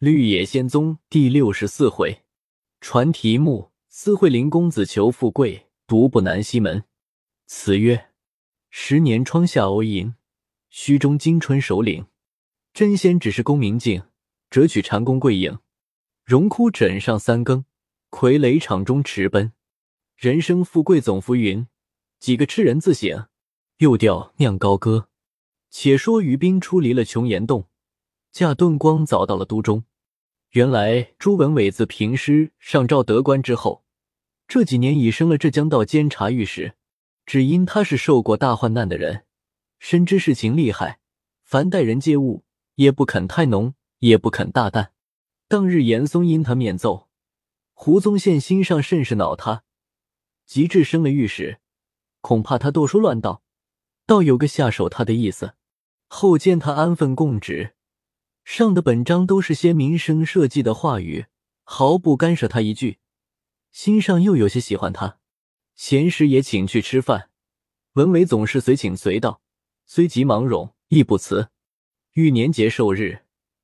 绿野仙踪第六十四回，传题目：思慧林公子求富贵，独步南西门。词曰：十年窗下欧吟，虚中惊春首领。真仙只是功名尽，折取蟾宫桂影。荣枯枕上三更，傀儡场中驰奔。人生富贵总浮云，几个痴人自省。又调酿高歌。且说于冰出离了琼岩洞，驾遁光早到了都中。原来朱文伟自平师上诏得官之后，这几年已升了浙江道监察御史。只因他是受过大患难的人，深知事情厉害，凡待人接物也不肯太浓，也不肯大啖。当日严嵩因他面奏，胡宗宪心上甚是恼他，及至升了御史，恐怕他多说乱道，倒有个下手他的意思。后见他安分供职。上的本章都是些民生社稷的话语，毫不干涉他一句。心上又有些喜欢他，闲时也请去吃饭。文伟总是随请随到，虽急忙冗亦不辞。遇年节寿日，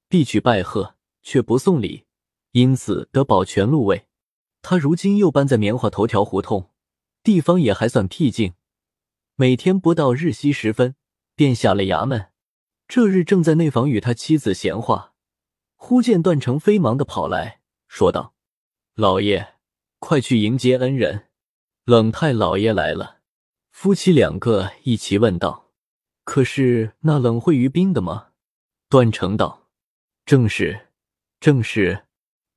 必去拜贺，却不送礼，因此得保全禄位。他如今又搬在棉花头条胡同，地方也还算僻静。每天不到日西时分，便下了衙门。这日正在内房与他妻子闲话，忽见段成飞忙的跑来说道：“老爷，快去迎接恩人，冷太老爷来了。”夫妻两个一齐问道：“可是那冷会于冰的吗？”段成道：“正是，正是。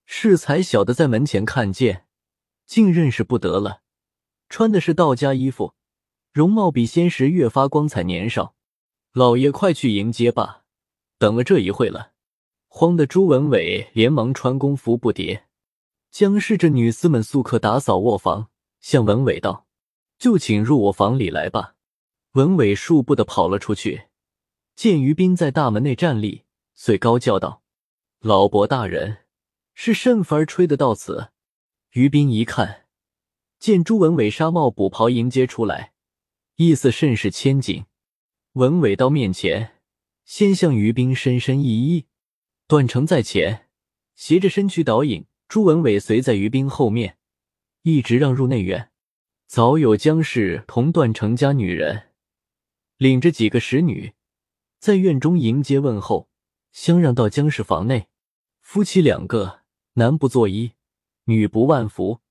适才小的在门前看见，竟认识不得了。穿的是道家衣服，容貌比先时越发光彩年少。”老爷，快去迎接吧！等了这一会了，慌得朱文伟连忙穿工服不迭，将侍着女司们速刻打扫卧房，向文伟道：“就请入我房里来吧。”文伟数步的跑了出去，见于斌在大门内站立，遂高叫道：“老伯大人，是甚法儿吹得到此？”于斌一看，见朱文伟纱帽补袍迎接出来，意思甚是千金。文伟到面前，先向于冰深深一揖。段成在前，斜着身躯导引。朱文伟随在于冰后面，一直让入内院。早有江氏同段成家女人，领着几个使女，在院中迎接问候，相让到江氏房内。夫妻两个，男不作揖，女不万福，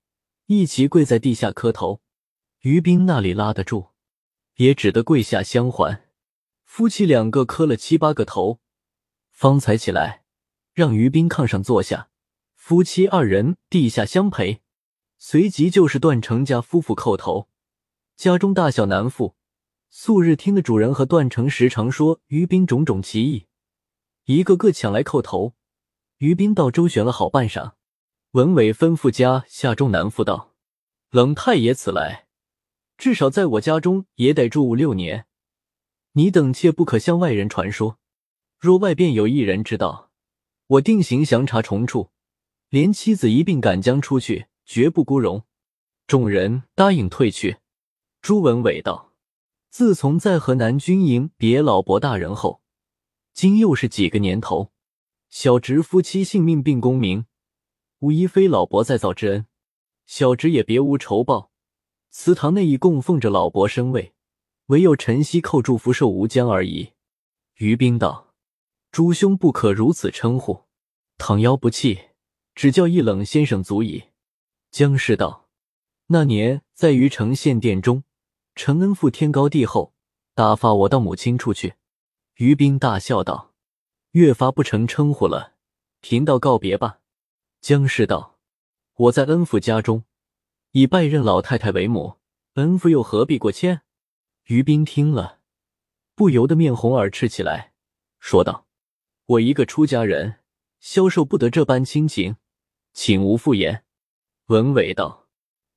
一齐跪在地下磕头。于冰那里拉得住，也只得跪下相还。夫妻两个磕了七八个头，方才起来，让于斌炕上坐下。夫妻二人地下相陪，随即就是段成家夫妇叩头。家中大小男妇，素日听的主人和段成时常说于斌种种奇异，一个个抢来叩头。于斌倒周旋了好半晌。文伟吩咐家下中男妇道：“冷太爷此来，至少在我家中也得住五六年。”你等切不可向外人传说，若外边有一人知道，我定行详查重处，连妻子一并赶将出去，绝不孤容。众人答应退去。朱文伟道：“自从在河南军营别老伯大人后，今又是几个年头，小侄夫妻性命并功名，无疑非老伯再造之恩，小侄也别无仇报。祠堂内已供奉着老伯身位。”唯有陈曦叩祝福寿无疆而已。于冰道：“诸兄不可如此称呼，倘邀不弃，只叫一冷先生足矣。”姜氏道：“那年在于城县殿中，承恩父天高地厚，打发我到母亲处去。”于冰大笑道：“越发不成称呼了，贫道告别吧。”姜氏道：“我在恩父家中，以拜认老太太为母，恩父又何必过谦？”于斌听了，不由得面红耳赤起来，说道：“我一个出家人，消受不得这般亲情，请无复言。”文伟道：“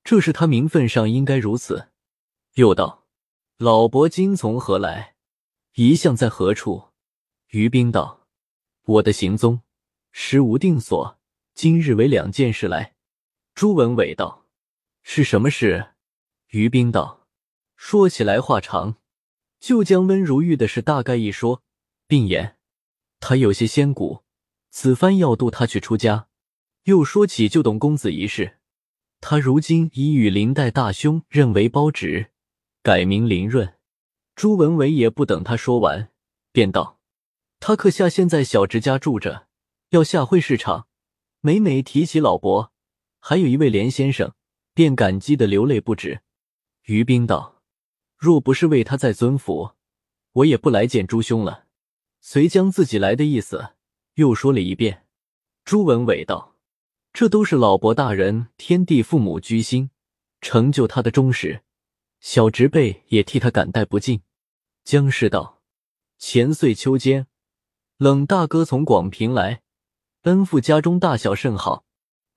这是他名分上应该如此。”又道：“老伯今从何来？一向在何处？”于斌道：“我的行踪，时无定所，今日为两件事来。”朱文伟道：“是什么事？”于斌道。说起来话长，就将温如玉的事大概一说，并言他有些仙骨，此番要渡他去出家。又说起旧董公子一事，他如今已与林代大兄认为包职，改名林润。朱文伟也不等他说完，便道：“他客下现在小侄家住着，要下会市场。每每提起老伯，还有一位连先生，便感激的流泪不止。”于冰道：“若不是为他在尊府，我也不来见朱兄了。”遂将自己来的意思又说了一遍。朱文伟道。这都是老伯大人天地父母居心，成就他的忠实，小侄辈也替他感戴不尽。江氏道：前岁秋间，冷大哥从广平来，恩父家中大小甚好。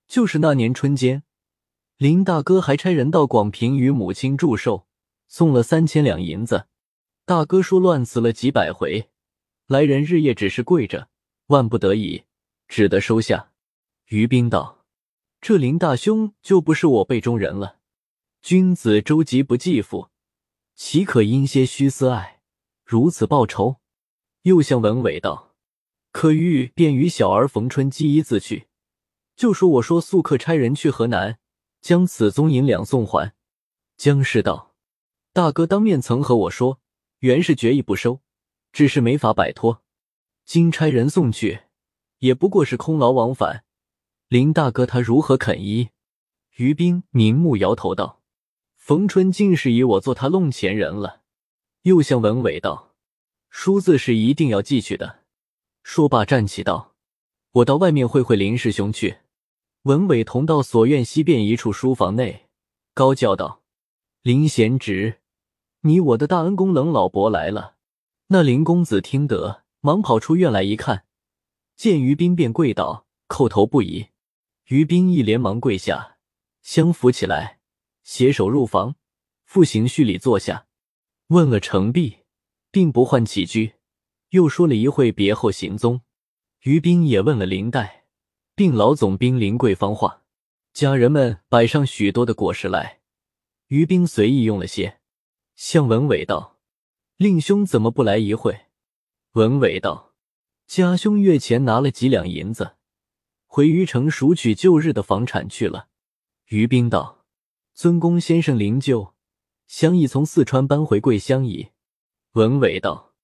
就是那年春间，林大哥还差人到广平与母亲祝寿，送了三千两银子。大哥说乱辞了几百回，来人日夜只是跪着，万不得已，只得收下。于冰道：“这林大兄就不是我辈中人了。君子周急不济父，岂可因些虚私爱，如此报仇？”又向文伟道：“可欲便与小儿逢春寄一字去，就说我说速客差人去河南，将此宗银两送还。”江氏道：“大哥当面曾和我说，原是决意不收，只是没法摆脱。今差人送去，也不过是空劳往返。”林大哥，他如何肯依？于冰凝目摇头道：“冯春竟是以我做他弄钱人了。”又向文伟道：“书字是一定要寄去的。”说罢站起道：“我到外面会会林师兄去。”文伟同到所院西边一处书房内，高叫道：“林贤侄，你我的大恩公冷老伯来了。”那林公子听得，忙跑出院来一看，见于斌便跪倒，叩头不已。于斌一连忙跪下，相扶起来，携手入房，复行序礼坐下，问了程璧，并不唤起居，又说了一会别后行踪。于斌也问了林黛，并老总兵林贵芳话。家人们摆上许多的果实来，于斌随意用了些，向文伟道：“令兄怎么不来一会？”文伟道：“家兄月前拿了几两银子。”回虞城赎取旧日的房产去了。于兵道：“尊公先生灵柩，相已从四川搬回桂乡矣。”文伟道：“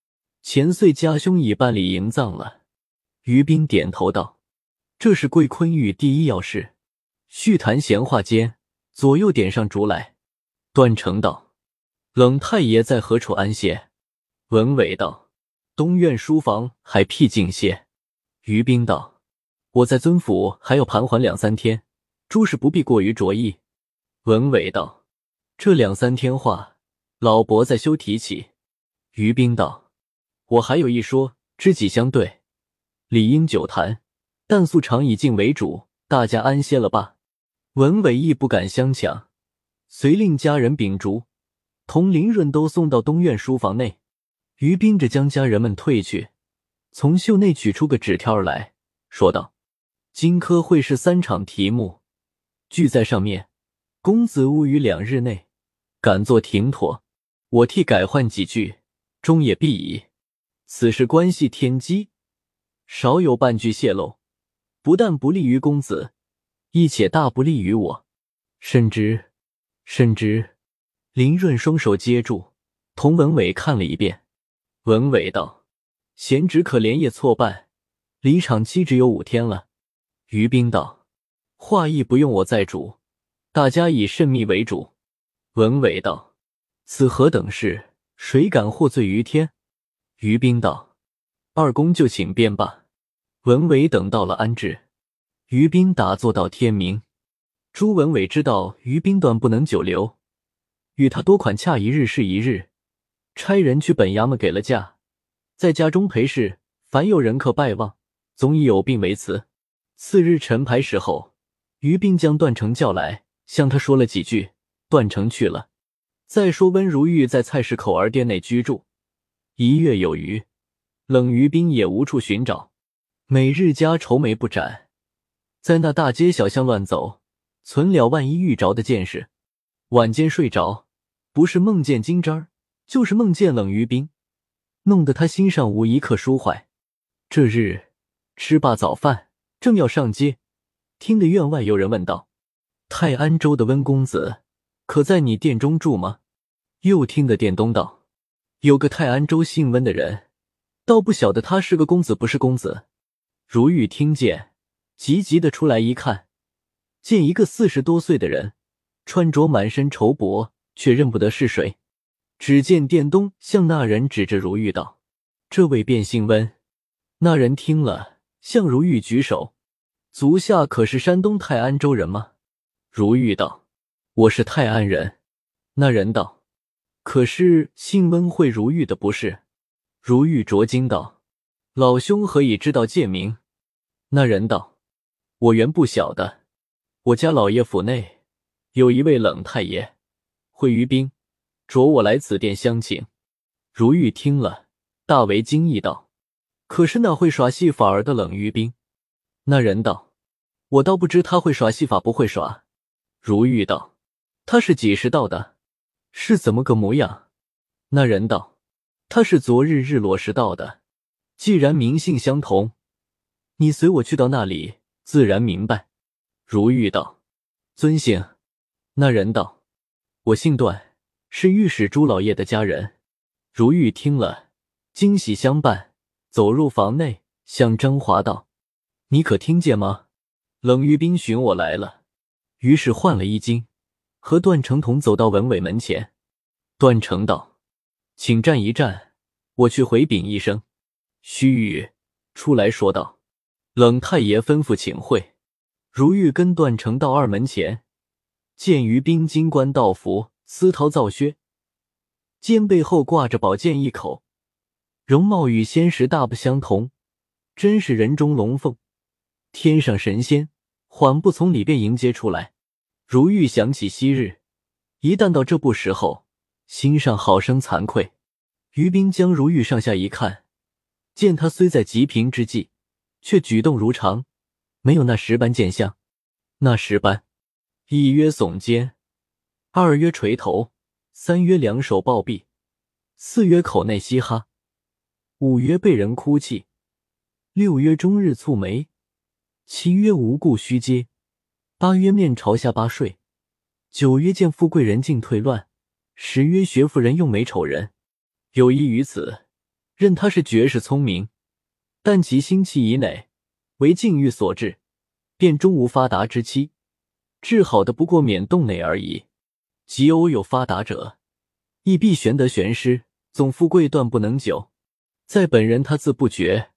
前岁家兄已办理营葬了。”于兵点头道：“这是贵坤玉第一要事。”叙谈闲话间，左右点上烛来。段成道：“冷太爷在何处安歇？”文伟道：“东院书房还僻静些。”于冰道。我在尊府还要盘桓两三天，诸事不必过于着意。文伟道：“这两三天话，老伯再休提起。”于冰道：“我还有一说，知己相对，理应久谈，但素常以静为主，大家安歇了吧。”文伟亦不敢相抢，遂令家人秉烛，同林润都送到东院书房内。于冰着将家人们退去，从袖内取出个纸条来说道。荆轲会试三场题目，俱在上面。公子务于两日内赶作停妥，我替改换几句，终也必矣。此事关系天机，少有半句泄露，不但不利于公子，亦且大不利于我。甚至，甚至，林润双手接住，同文伟看了一遍。文伟道：“贤侄可连夜错办，离场期只有五天了。”于兵道：“话意不用我再主，大家以慎密为主。”文伟道：“此何等事？谁敢获罪于天？”于兵道：“二公就请便罢。”文伟等到了安置，于兵打坐到天明。朱文伟知道于兵断不能久留，与他多款恰一日是一日，差人去本衙门给了假，在家中陪侍，凡有人客拜望，总以有病为辞。次日晨牌时候，于冰将段成叫来，向他说了几句。段成去了。再说温如玉在菜市口儿店内居住一月有余，冷于冰也无处寻找，每日家愁眉不展，在那大街小巷乱走，存了万一遇着的见识。晚间睡着，不是梦见金吒儿，就是梦见冷于冰，弄得他心上无一刻舒怀。这日。吃罢早饭，正要上街，听得院外有人问道：“泰安州的温公子，可在你店中住吗？”又听得店东道：“有个泰安州姓温的人，倒不晓得他是个公子不是公子。”如玉听见，急急的出来一看，见一个四十多岁的人，穿着满身绸帛，却认不得是谁。只见店东向那人指着如玉道：“这位便姓温。”那人听了，向如玉举手：“足下可是山东泰安州人吗？”如玉道：“我是泰安人。”那人道：“可是姓温会如玉的不是？”如玉着惊道：“老兄何以知道贱名？”那人道：“我原不晓得，我家老爷府内有一位冷太爷，会于冰，着我来此殿相请。”如玉听了，大为惊异道。可是那会耍戏法儿的冷玉冰，那人道：“我倒不知他会耍戏法不会耍。”如玉道：“他是几时到的？是怎么个模样？”那人道：“他是昨日日落时到的。既然名姓相同，你随我去到那里，自然明白。”如玉道：“尊姓？”那人道：“我姓段，是御史朱老爷的家人。”如玉听了，惊喜相伴。走入房内，向张华道：“你可听见吗？冷玉冰寻我来了。”于是换了衣襟，和段成同走到文伟门前。段成道：“请站一站，我去回禀一声。”须臾出来说道：“冷太爷吩咐请会。”如玉跟段成到二门前，见于冰金冠道服，丝绦皂靴，肩背后挂着宝剑一口。容貌与仙石大不相同，真是人中龙凤，天上神仙。缓步从里边迎接出来。如玉想起昔日，一旦到这步时候，心上好生惭愧。于冰将如玉上下一看，见他虽在极贫之际，却举动如常，没有那十般贱相。那十般，一曰耸肩，二曰垂头，三曰两手抱臂，四曰口内嘻哈。五曰被人哭泣，六曰终日蹙眉，七曰无故虚嗟，八曰面朝下巴睡，九曰见富贵人进退乱，十曰学富人用美丑人。有一于此，任他是绝世聪明，但其心气以馁，为境遇所致，便终无发达之期。治好的不过免动馁而已。即偶有发达者，亦必玄德玄师，总富贵断不能久。在本人他自不觉，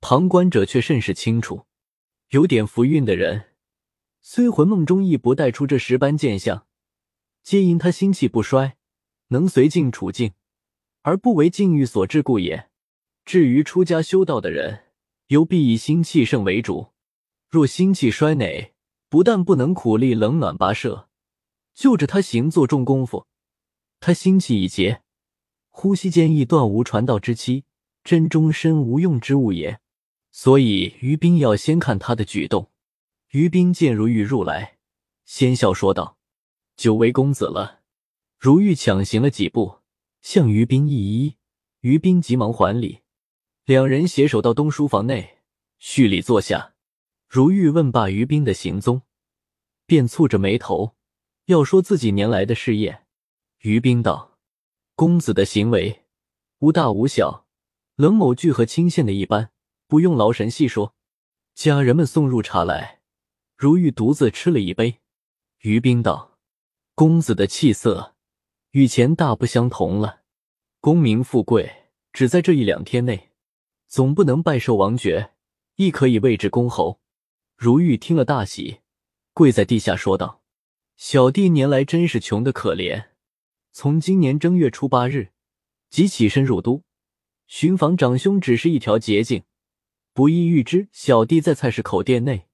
旁观者却甚是清楚。有点福运的人，虽魂梦中亦不带出这十般见相，皆因他心气不衰，能随境处境，而不为境遇所致故也。至于出家修道的人，尤必以心气盛为主。若心气衰馁，不但不能苦力冷暖跋涉，就着他行做重功夫，他心气已竭，呼吸间亦断无传道之期。真终身无用之物也，所以于斌要先看他的举动。于斌见如玉入来，先笑说道：“久违公子了。”如玉抢行了几步，向于斌一揖，于斌急忙还礼。两人携手到东书房内，叙礼坐下。如玉问罢于冰的行踪，便蹙着眉头，要说自己年来的事业。于冰道：“公子的行为，无大无小。”冷某具和清县的一般，不用劳神细说。家人们送入茶来，如玉独自吃了一杯。于冰道：“公子的气色与前大不相同了。功名富贵只在这一两天内，总不能拜受王爵，亦可以位至公侯。”如玉听了大喜，跪在地下说道：“小弟年来真是穷的可怜。从今年正月初八日即起身入都。”寻访长兄只是一条捷径，不意预知小弟在菜市口店内，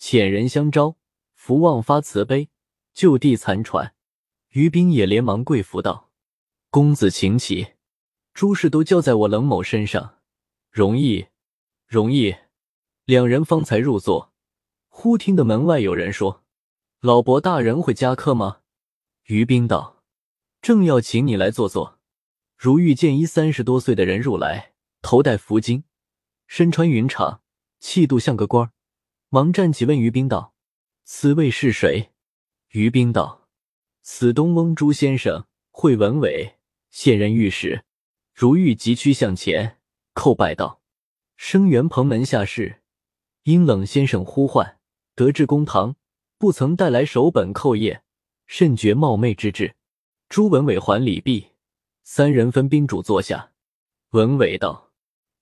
遣人相招，福旺发慈悲，就地残喘。于斌也连忙跪伏道：“公子请起，诸事都交在我冷某身上，容易，容易。”两人方才入座，忽听得门外有人说：“老伯大人会加客吗？”于冰道：“正要请你来坐坐。”如遇见一三十多岁的人入来，头戴拂巾，身穿云裳，气度像个官儿，忙站起问于冰道：“此位是谁？”于冰道：“此东翁朱先生，会文伟，现任御史。”如玉急趋向前，叩拜道：“生源蓬门下士，因冷先生呼唤，得至公堂，不曾带来手本叩谒，甚觉冒昧之至。”朱文伟还礼毕，三人分宾主坐下。文伟道：“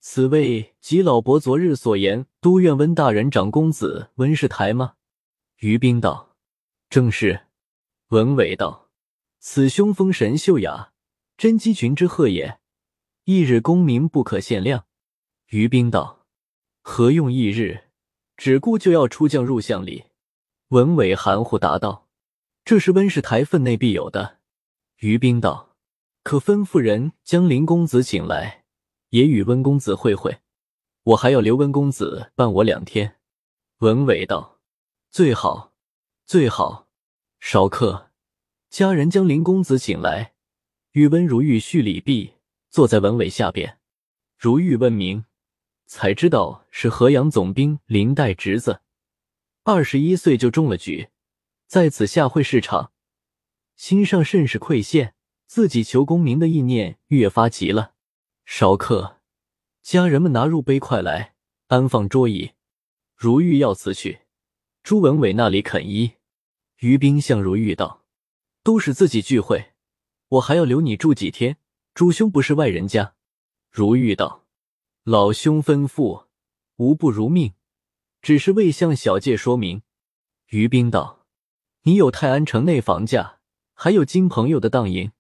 此位即老伯昨日所言都院温大人长公子温世台吗？”于冰道：“正是。”文伟道：“此兄风神秀雅，真机群之鹤也。”一日功名不可限量。于冰道：“何用一日？只顾就要出将入相里。”文伟含糊答道：“这是温氏台分内必有的。”于兵道：“可吩咐人将林公子请来，也与温公子会会。我还要留温公子伴我两天。”文伟道：“最好，最好。少客，家人将林公子请来，与温如玉叙礼毕。”坐在文伟下边，如玉问名，才知道是河阳总兵林代侄子，二十一岁就中了举，在此下会试场，心上甚是愧羡，自己求功名的意念越发急了。少客，家人们拿入杯筷来，安放桌椅。如玉要辞去，朱文伟那里肯依。于冰向如玉道：“都是自己聚会，我还要留你住几天。”朱兄不是外人家，如玉道：“老兄吩咐，无不如命，只是未向小介说明。”于冰道：“你有泰安城内房价，还有金朋友的当银，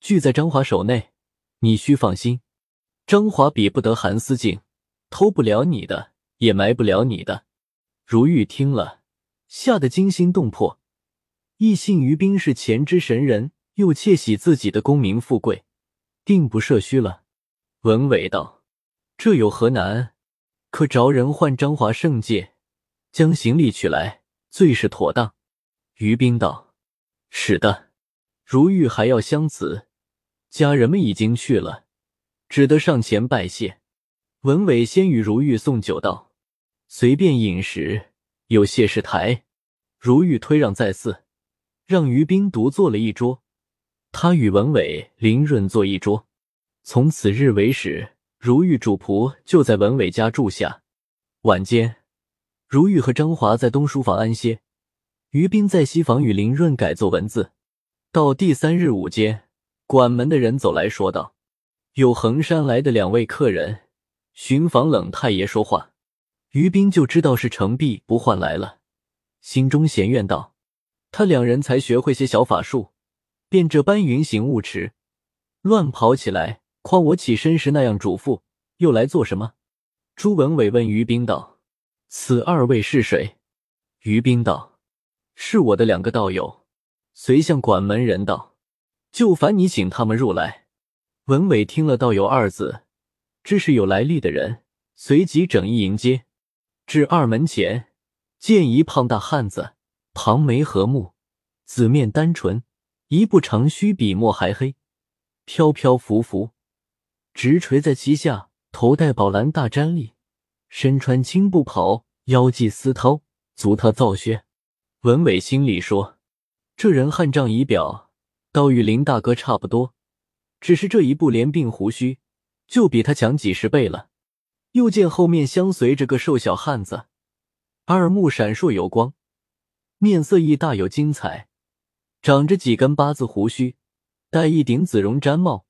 俱在张华手内，你需放心。张华比不得韩思静，偷不了你的，也埋不了你的。”如玉听了，吓得惊心动魄，亦信于冰是前之神人，又窃喜自己的功名富贵。定不设虚了。文伟道：“这有何难？可着人唤张华圣介，将行李取来，最是妥当。”于冰道：“是的。”如玉还要相辞，家人们已经去了，只得上前拜谢。文伟先与如玉送酒道：“随便饮食，有谢世台。”如玉推让再四，让于冰独坐了一桌。他与文伟、林润坐一桌，从此日为始，如玉主仆就在文伟家住下。晚间，如玉和张华在东书房安歇，于斌在西房与林润改作文字。到第三日午间，管门的人走来说道：“有衡山来的两位客人，寻访冷太爷说话。”于斌就知道是程璧不换来了，心中嫌怨道：“他两人才学会些小法术。”便这般云行雾驰，乱跑起来。况我起身时那样嘱咐，又来做什么？朱文伟问于冰道：“此二位是谁？”于冰道：“是我的两个道友。”随向管门人道：“就烦你请他们入来。”文伟听了“道友”二字，知是有来历的人，随即整衣迎接。至二门前，见一胖大汉子，庞眉和目，紫面单纯。一部长须比墨还黑，飘飘浮浮，直垂在膝下。头戴宝蓝大毡笠，身穿青布袍，腰系丝绦，足踏皂靴。文伟心里说：“这人汉仗仪表，倒与林大哥差不多，只是这一部连鬓胡须，就比他强几十倍了。”又见后面相随着个瘦小汉子，二目闪烁有光，面色亦大有精彩。长着几根八字胡须，戴一顶紫绒毡帽，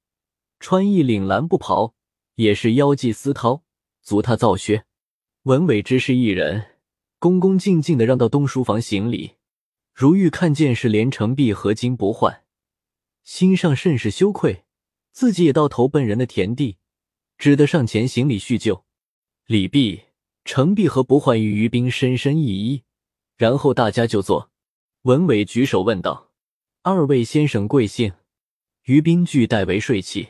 穿一领蓝布袍，也是腰系丝绦，足踏皂靴。文伟只是一人，恭恭敬敬的让到东书房行礼。如玉看见是连城璧合金不换，心上甚是羞愧，自己也到投奔人的田地，只得上前行礼叙旧。礼毕，程璧和不换与于冰深深一揖，然后大家就坐。文伟举手问道。二位先生贵姓？于冰俱代为帅气。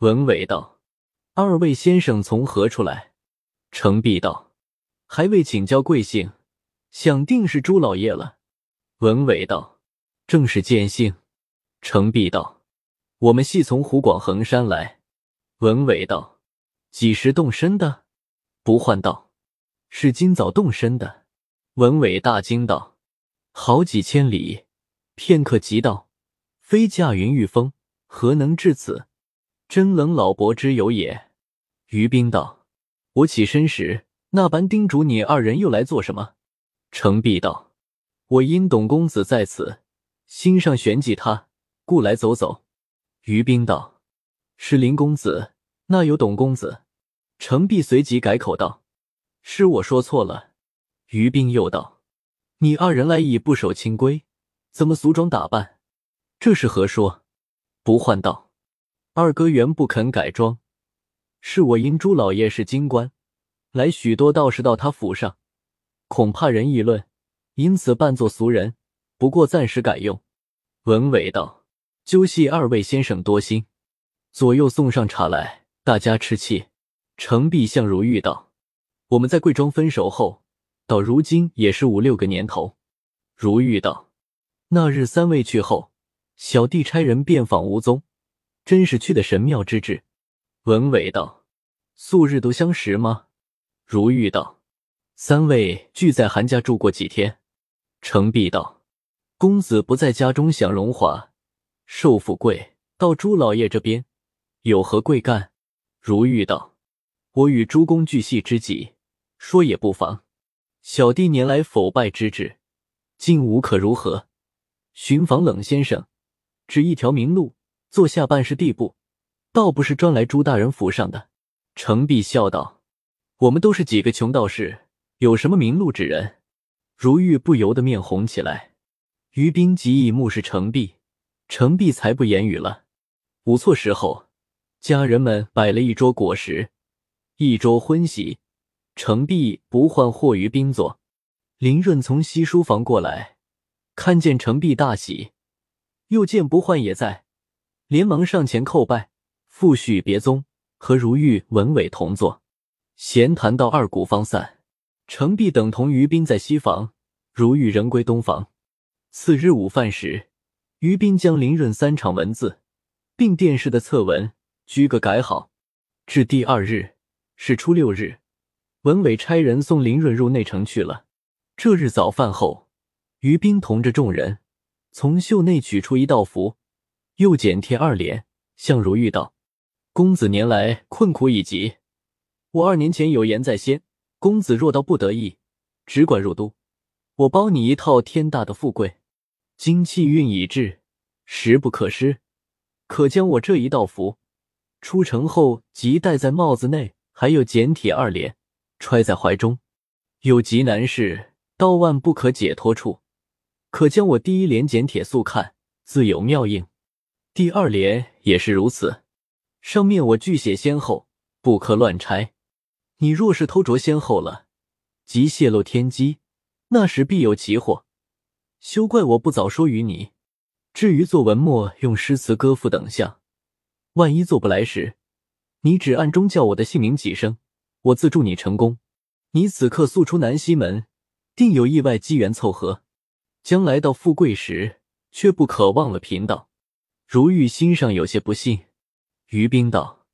文伟道：“二位先生从何处来？”程璧道：“还未请教贵姓，想定是朱老爷了。”文伟道：“正是见姓。”程璧道：“我们系从湖广衡山来。”文伟道：“几时动身的？”不换道：“是今早动身的。文伟大惊道：“好几千里，片刻即到，非驾云御风，何能至此？真冷老伯之有也。”于冰道：“我起身时，那般叮嘱你二人，又来做什么？”程璧道：“我因董公子在此，心上悬记他，故来走走。”于冰道：“是林公子，那有董公子？”程璧随即改口道：“是我说错了。”于冰又道：“你二人来已不守清规，怎么俗装打扮？这是何说？”不换道：“二哥原不肯改装。”是我因朱老爷是京官，来许多道士到他府上，恐怕人议论，因此扮作俗人。不过暂时改用。文伟道：“究系二位先生多心。”左右送上茶来，大家吃气。程璧向如玉道：“我们在贵庄分手后，到如今也是五六个年头。”如玉道：“那日三位去后，小弟差人遍访无踪，真是去的神妙之至。”文伟道：“素日都相识吗？”如玉道：“三位俱在韩家住过几天。”程璧道：“公子不在家中享荣华，受富贵，到朱老爷这边有何贵干？”如玉道：“我与朱公俱系知己，说也不妨。小弟年来否败之至，竟无可如何。寻访冷先生，只一条明路，做下办事地步。”倒不是专来朱大人府上的，程璧笑道：“我们都是几个穷道士，有什么名路指人？”如玉不由得面红起来。于冰急以目视程璧，程璧才不言语了。午错时候，家人们摆了一桌果食，一桌荤席。程璧不唤霍于冰坐。林润从西书房过来，看见程璧大喜，又见不唤也在，连忙上前叩拜。复许别宗，和如玉、文伟同坐，闲谈到二鼓方散。程璧等同于斌在西房，如玉仍归东房。次日午饭时，于斌将林润三场文字，并殿试的策文，居个改好。至第二日，是初六日，文伟差人送林润入内城去了。这日早饭后，于斌同着众人，从袖内取出一道符，又剪贴二联，相如玉道。公子年来困苦已极，我二年前有言在先。公子若到不得意，只管入都，我包你一套天大的富贵。今气运已至，时不可失，可将我这一道符出城后即戴在帽子内，还有简体二联，揣在怀中。有急难事，到万不可解脱处，可将我第一联简帖速看，自有妙应。第二联也是如此。上面我具写先后，不可乱拆。你若是偷着先后了，即泄露天机，那时必有奇祸。休怪我不早说与你。至于做文墨、用诗词歌赋等项，万一做不来时，你只暗中叫我的姓名几声，我自助你成功。你此刻速出南西门，定有意外机缘凑合。将来到富贵时，却不可忘了贫道。如玉心上有些不信。于冰道：“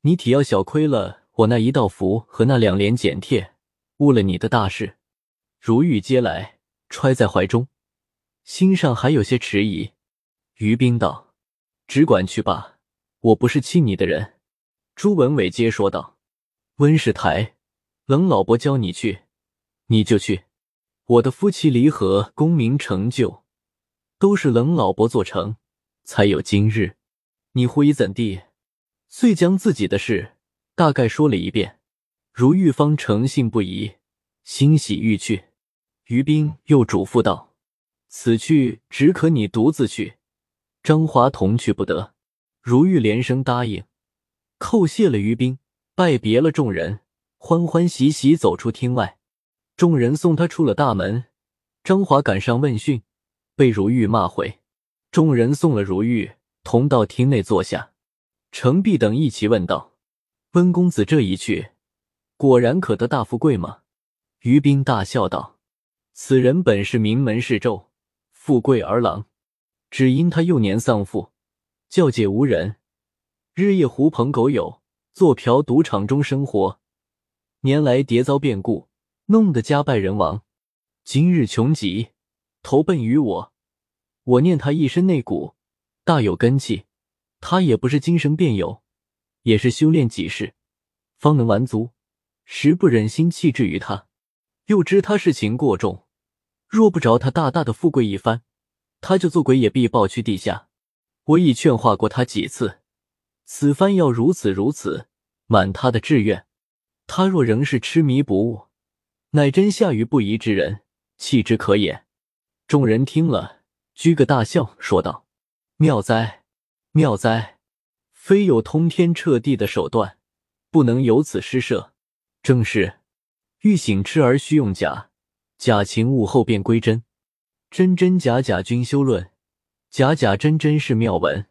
你体要小亏了我那一道符和那两联简帖，误了你的大事。”如玉接来，揣在怀中，心上还有些迟疑。于冰道：“只管去吧，我不是欺你的人。”朱文伟接说道：“温世台，冷老伯教你去，你就去。我的夫妻离合、功名成就，都是冷老伯做成，才有今日。你狐疑怎地？”遂将自己的事大概说了一遍，如玉芳诚信不疑，欣喜欲去。于冰又嘱咐道：“此去只可你独自去，张华同去不得。”如玉连声答应，叩谢了于冰，拜别了众人，欢欢喜喜走出厅外。众人送他出了大门，张华赶上问讯，被如玉骂回。众人送了如玉，同到厅内坐下。程璧等一齐问道：“温公子这一去，果然可得大富贵吗？”于冰大笑道：“此人本是名门世胄，富贵儿郎，只因他幼年丧父，教诫无人，日夜狐朋狗友，坐嫖赌场中生活，年来迭遭变故，弄得家败人亡。今日穷极，投奔于我。我念他一身内骨大有根气，他也不是今生便有，也是修炼几世方能完足，实不忍心弃之于他。又知他事情过重，若不着他大大的富贵一番，他就做鬼也必报去地下。我已劝化过他几次，此番要如此如此，满他的志愿。他若仍是痴迷不悟，乃真下愚不疑之人，弃之可也。众人听了，居个大笑，说道：“妙哉，妙哉！非有通天彻地的手段，不能有此施舍。正是，欲醒痴而须用假，假情悟后便归真。真真假假君修论，假假真真是妙文。”